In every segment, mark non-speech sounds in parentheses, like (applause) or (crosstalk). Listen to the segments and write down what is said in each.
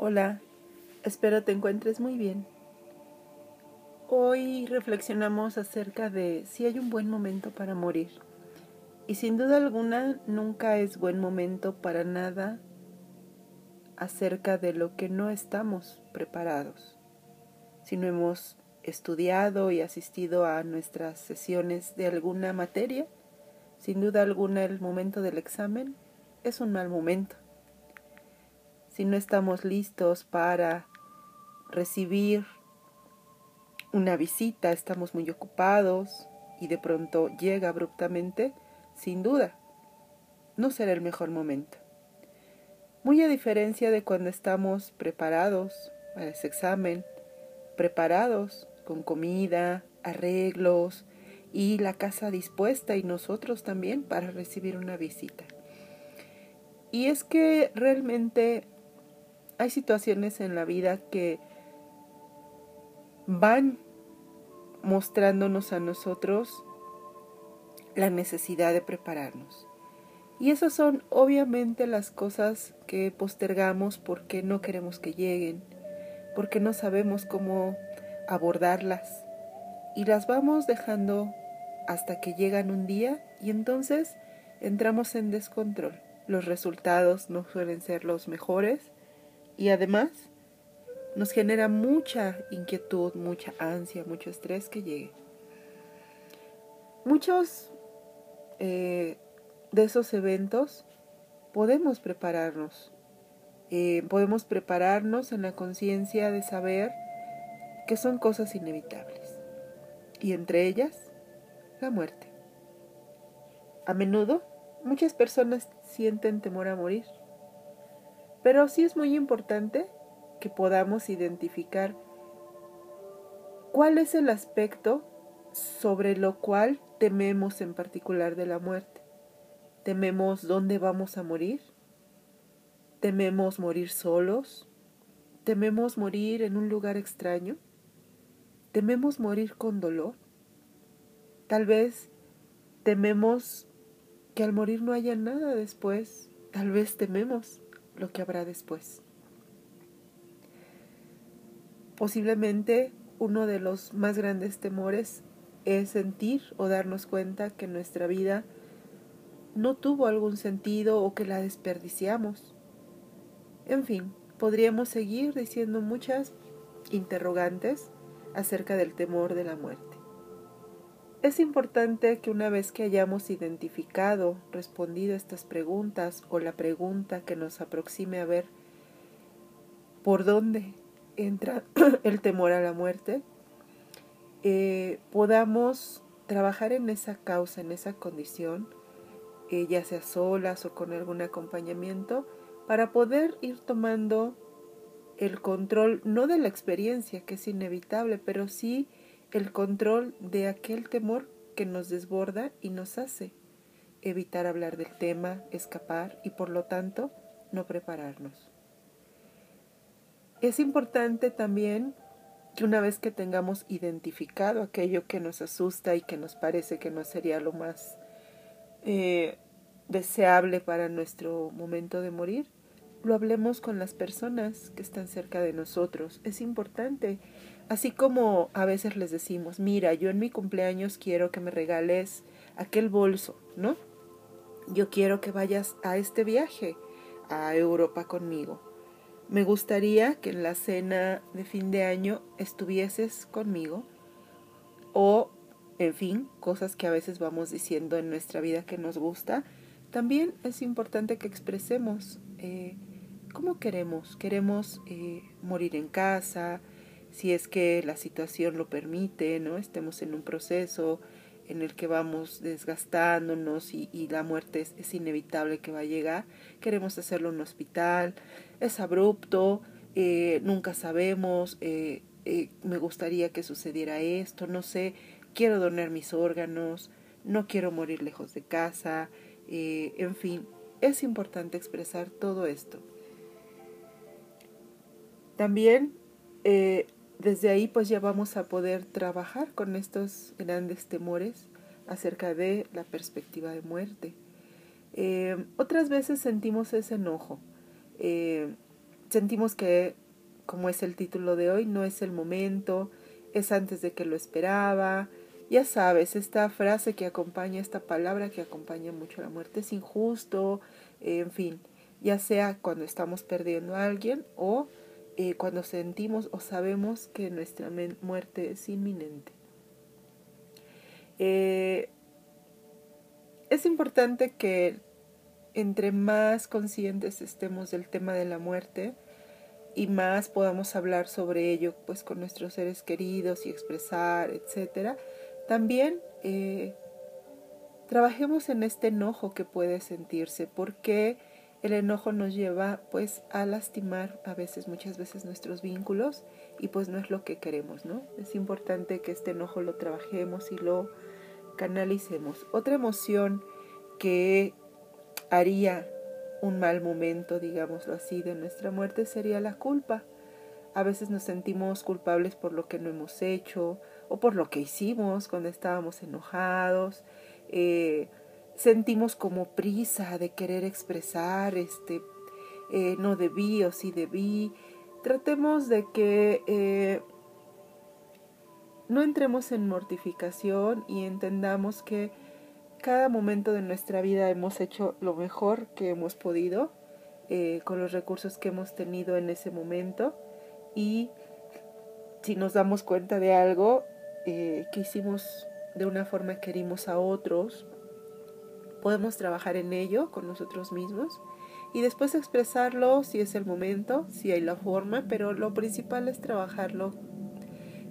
Hola, espero te encuentres muy bien. Hoy reflexionamos acerca de si hay un buen momento para morir. Y sin duda alguna nunca es buen momento para nada acerca de lo que no estamos preparados. Si no hemos estudiado y asistido a nuestras sesiones de alguna materia, sin duda alguna el momento del examen es un mal momento si no estamos listos para recibir una visita, estamos muy ocupados y de pronto llega abruptamente, sin duda, no será el mejor momento. Muy a diferencia de cuando estamos preparados para ese examen, preparados con comida, arreglos y la casa dispuesta y nosotros también para recibir una visita. Y es que realmente hay situaciones en la vida que van mostrándonos a nosotros la necesidad de prepararnos. Y esas son obviamente las cosas que postergamos porque no queremos que lleguen, porque no sabemos cómo abordarlas. Y las vamos dejando hasta que llegan un día y entonces entramos en descontrol. Los resultados no suelen ser los mejores y además nos genera mucha inquietud, mucha ansia, mucho estrés que llegue. Muchos eh, de esos eventos podemos prepararnos. Eh, podemos prepararnos en la conciencia de saber que son cosas inevitables. Y entre ellas, la muerte. A menudo, muchas personas sienten temor a morir pero sí es muy importante que podamos identificar cuál es el aspecto sobre lo cual tememos en particular de la muerte. ¿Tememos dónde vamos a morir? ¿Tememos morir solos? ¿Tememos morir en un lugar extraño? ¿Tememos morir con dolor? Tal vez tememos que al morir no haya nada después. Tal vez tememos lo que habrá después. Posiblemente uno de los más grandes temores es sentir o darnos cuenta que nuestra vida no tuvo algún sentido o que la desperdiciamos. En fin, podríamos seguir diciendo muchas interrogantes acerca del temor de la muerte. Es importante que una vez que hayamos identificado, respondido estas preguntas o la pregunta que nos aproxime a ver por dónde entra (clears throat) el temor a la muerte, eh, podamos trabajar en esa causa, en esa condición, eh, ya sea solas o con algún acompañamiento, para poder ir tomando el control, no de la experiencia, que es inevitable, pero sí el control de aquel temor que nos desborda y nos hace evitar hablar del tema, escapar y por lo tanto no prepararnos. Es importante también que una vez que tengamos identificado aquello que nos asusta y que nos parece que no sería lo más eh, deseable para nuestro momento de morir, lo hablemos con las personas que están cerca de nosotros. Es importante Así como a veces les decimos, mira, yo en mi cumpleaños quiero que me regales aquel bolso, ¿no? Yo quiero que vayas a este viaje a Europa conmigo. Me gustaría que en la cena de fin de año estuvieses conmigo. O, en fin, cosas que a veces vamos diciendo en nuestra vida que nos gusta. También es importante que expresemos eh, cómo queremos. Queremos eh, morir en casa, si es que la situación lo permite, ¿no? Estemos en un proceso en el que vamos desgastándonos y, la muerte es, inevitable que va a llegar. Queremos hacerlo en un hospital, es abrupto, eh, nunca sabemos, eh, eh, me gustaría que sucediera esto, no sé, quiero donar mis órganos, no quiero morir lejos de casa, en fin, es importante expresar todo esto. También desde ahí pues ya vamos a poder trabajar con estos grandes temores acerca de la perspectiva de muerte. Eh, otras veces sentimos ese enojo. Eh, sentimos que, como es el título de hoy, no es el momento, es antes de que lo esperaba. Ya sabes, esta frase que acompaña, esta palabra que acompaña mucho la muerte, es injusto, en fin, ya sea cuando estamos perdiendo a alguien o eh, cuando sentimos o sabemos que nuestra muerte es inminente. Eh, es importante que entre más conscientes estemos del tema de la muerte y más podamos hablar sobre ello pues con nuestros seres queridos y expresar, etcétera, también eh, trabajemos en este enojo que puede sentirse, porque el enojo nos lleva pues a lastimar a veces, muchas veces nuestros vínculos y pues no es lo que queremos, ¿no? Es importante que este enojo lo trabajemos y lo canalicemos. Otra emoción que haría un mal momento, digámoslo así, de nuestra muerte sería la culpa. A veces nos sentimos culpables por lo que no hemos hecho o por lo que hicimos cuando estábamos enojados. Eh, sentimos como prisa de querer expresar, este, eh, no debí o sí debí. Tratemos de que eh, no entremos en mortificación y entendamos que cada momento de nuestra vida hemos hecho lo mejor que hemos podido eh, con los recursos que hemos tenido en ese momento y si nos damos cuenta de algo que hicimos de una forma que herimos a otros podemos trabajar en ello con nosotros mismos y después expresarlo si es el momento, si hay la forma, pero lo principal es trabajarlo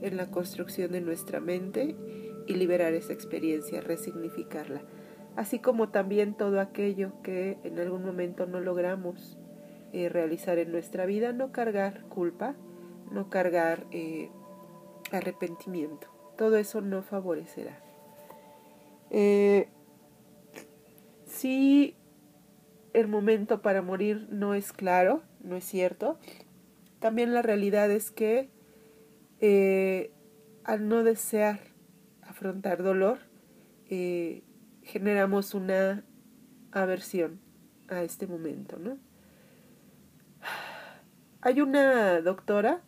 en la construcción de nuestra mente y liberar esa experiencia, resignificarla, así como también todo aquello que en algún momento no logramos eh, realizar en nuestra vida, no cargar culpa, no cargar eh, arrepentimiento, todo eso no favorecerá. Eh, si el momento para morir no es claro, no es cierto, también la realidad es que eh, al no desear afrontar dolor, eh, generamos una aversión a este momento, ¿no? Hay una doctora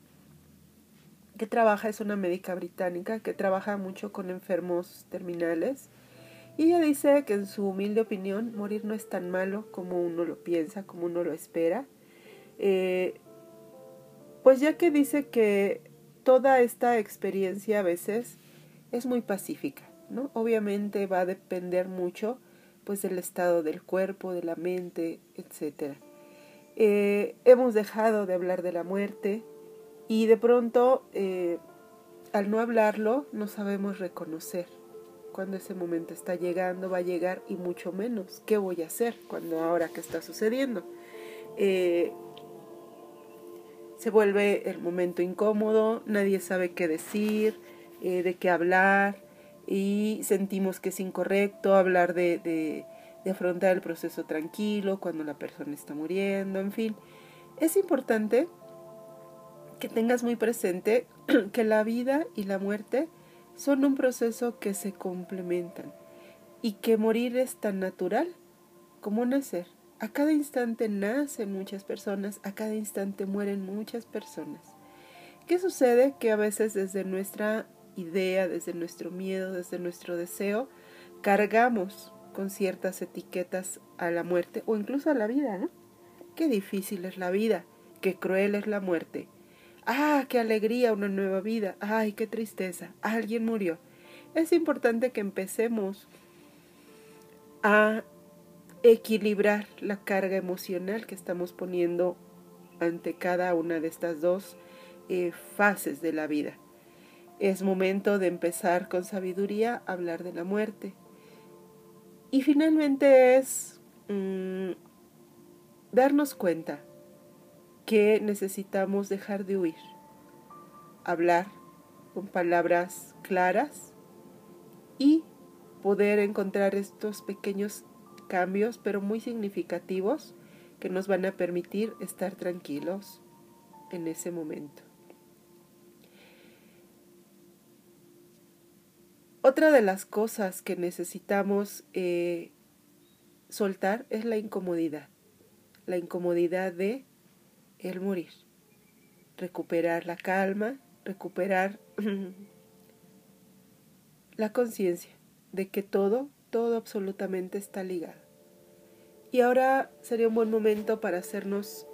que trabaja, es una médica británica, que trabaja mucho con enfermos terminales y ella dice que en su humilde opinión morir no es tan malo como uno lo piensa, como uno lo espera. Eh, pues ya que dice que toda esta experiencia a veces es muy pacífica, ¿no? Obviamente va a depender mucho pues del estado del cuerpo, de la mente, etc. Eh, hemos dejado de hablar de la muerte y de pronto eh, al no hablarlo no sabemos reconocer cuando ese momento está llegando, va a llegar y mucho menos. ¿Qué voy a hacer cuando ahora que está sucediendo? Eh, se vuelve el momento incómodo, nadie sabe qué decir, eh, de qué hablar y sentimos que es incorrecto hablar de, de, de afrontar el proceso tranquilo cuando la persona está muriendo, en fin. Es importante que tengas muy presente (clears throat) que la vida y la muerte son un proceso que se complementan y que morir es tan natural como nacer. A cada instante nacen muchas personas, a cada instante mueren muchas personas. ¿Qué sucede? Que a veces desde nuestra idea, desde nuestro miedo, desde nuestro deseo, cargamos con ciertas etiquetas a la muerte o incluso a la vida, ¿no? Qué difícil es la vida, qué cruel es la muerte, Ah, qué alegría, una nueva vida. Ay, qué tristeza. Alguien murió. Es importante que empecemos a equilibrar la carga emocional que estamos poniendo ante cada una de estas dos eh, fases de la vida. Es momento de empezar con sabiduría a hablar de la muerte. Y finalmente es mm, darnos cuenta que necesitamos dejar de huir, hablar con palabras claras y poder encontrar estos pequeños cambios, pero muy significativos, que nos van a permitir estar tranquilos en ese momento. Otra de las cosas que necesitamos eh, soltar es la incomodidad. La incomodidad de el morir. Recuperar la calma, recuperar (clears throat) la conciencia de que todo, todo absolutamente está ligado. Y ahora sería un buen momento para hacernos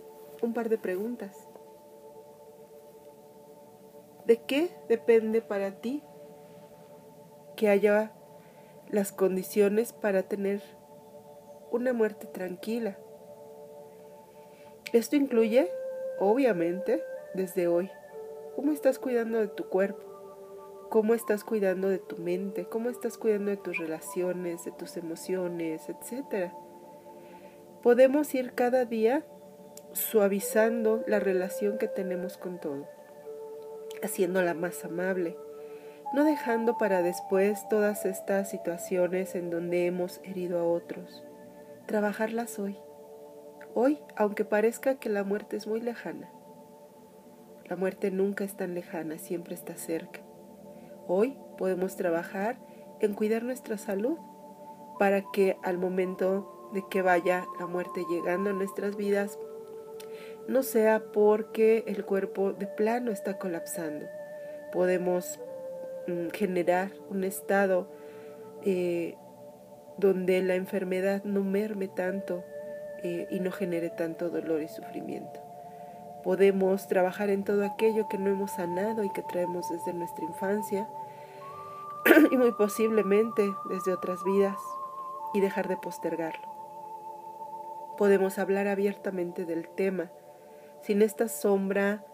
un par de preguntas. ¿De qué depende para ti que haya las condiciones para tener una muerte tranquila? Esto incluye, obviamente, desde hoy, cómo estás cuidando de tu cuerpo, cómo estás cuidando de tu mente, cómo estás cuidando de tus relaciones, de tus emociones, etc. Podemos ir cada día suavizando la relación que tenemos con todo, haciéndola más amable, no dejando para después todas estas situaciones en donde hemos herido a otros, trabajarlas hoy. Hoy, aunque parezca que la muerte es muy lejana, la muerte nunca es tan lejana, siempre está cerca. Hoy podemos trabajar en cuidar nuestra salud para que al momento de que vaya la muerte llegando a nuestras vidas, no sea porque el cuerpo de plano está colapsando. Podemos mm, generar un estado eh, donde la enfermedad no merme tanto eh, y no genere tanto dolor y sufrimiento. Podemos trabajar en todo aquello que no hemos sanado y que traemos desde nuestra infancia (clears throat) y muy posiblemente desde otras vidas y dejar de postergarlo. Podemos hablar abiertamente del tema sin esta sombra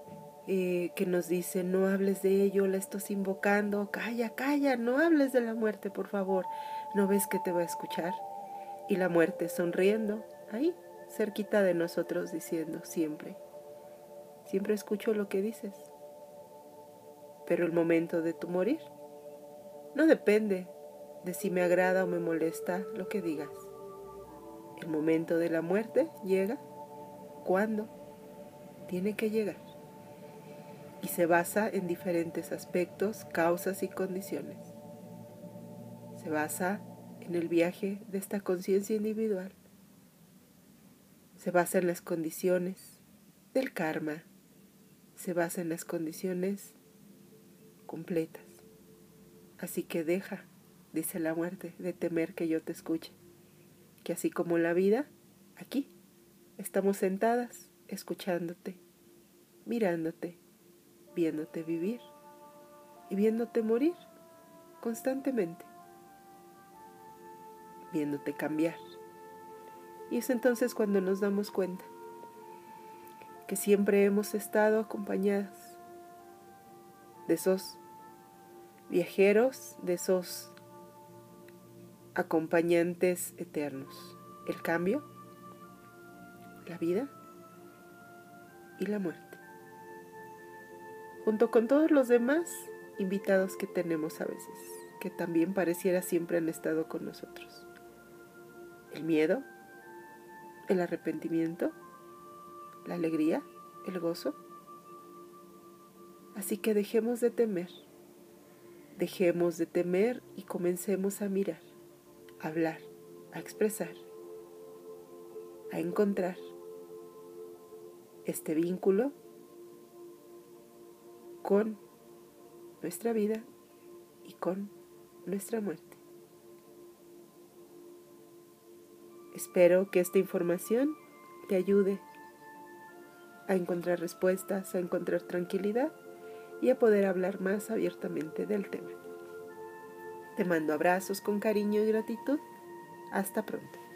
eh, que nos dice no hables de ello, la estás invocando, calla, calla, no hables de la muerte, por favor, no ves que te va a escuchar. Y la muerte sonriendo, ahí, cerquita de nosotros, diciendo siempre, Siempre escucho lo que dices. Pero el momento de tu morir no depende de si me agrada o me molesta lo que digas. El momento de la muerte llega cuando tiene que llegar. Y se basa en diferentes aspectos, causas y condiciones. Se basa en el viaje de esta conciencia individual. Se basa en las condiciones del karma, se basa en las condiciones completas. Así que deja, dice la muerte, de temer que yo te escuche, que así como la vida, aquí, estamos sentadas, escuchándote, mirándote, viéndote vivir y viéndote morir constantemente, viéndote cambiar. Y es entonces cuando nos damos cuenta que siempre hemos estado acompañadas de esos viajeros, de esos acompañantes eternos. El cambio, la vida y la muerte. Junto con todos los demás invitados que tenemos a veces, que también pareciera siempre han estado con nosotros. El miedo, el arrepentimiento, la alegría, el gozo. Así que dejemos de temer, dejemos de temer y comencemos a mirar, a hablar, a expresar, a encontrar este vínculo con nuestra vida y con nuestra muerte. Espero que esta información te ayude a encontrar respuestas, a encontrar tranquilidad y a poder hablar más abiertamente del tema. Te mando abrazos con cariño y gratitud. Hasta pronto.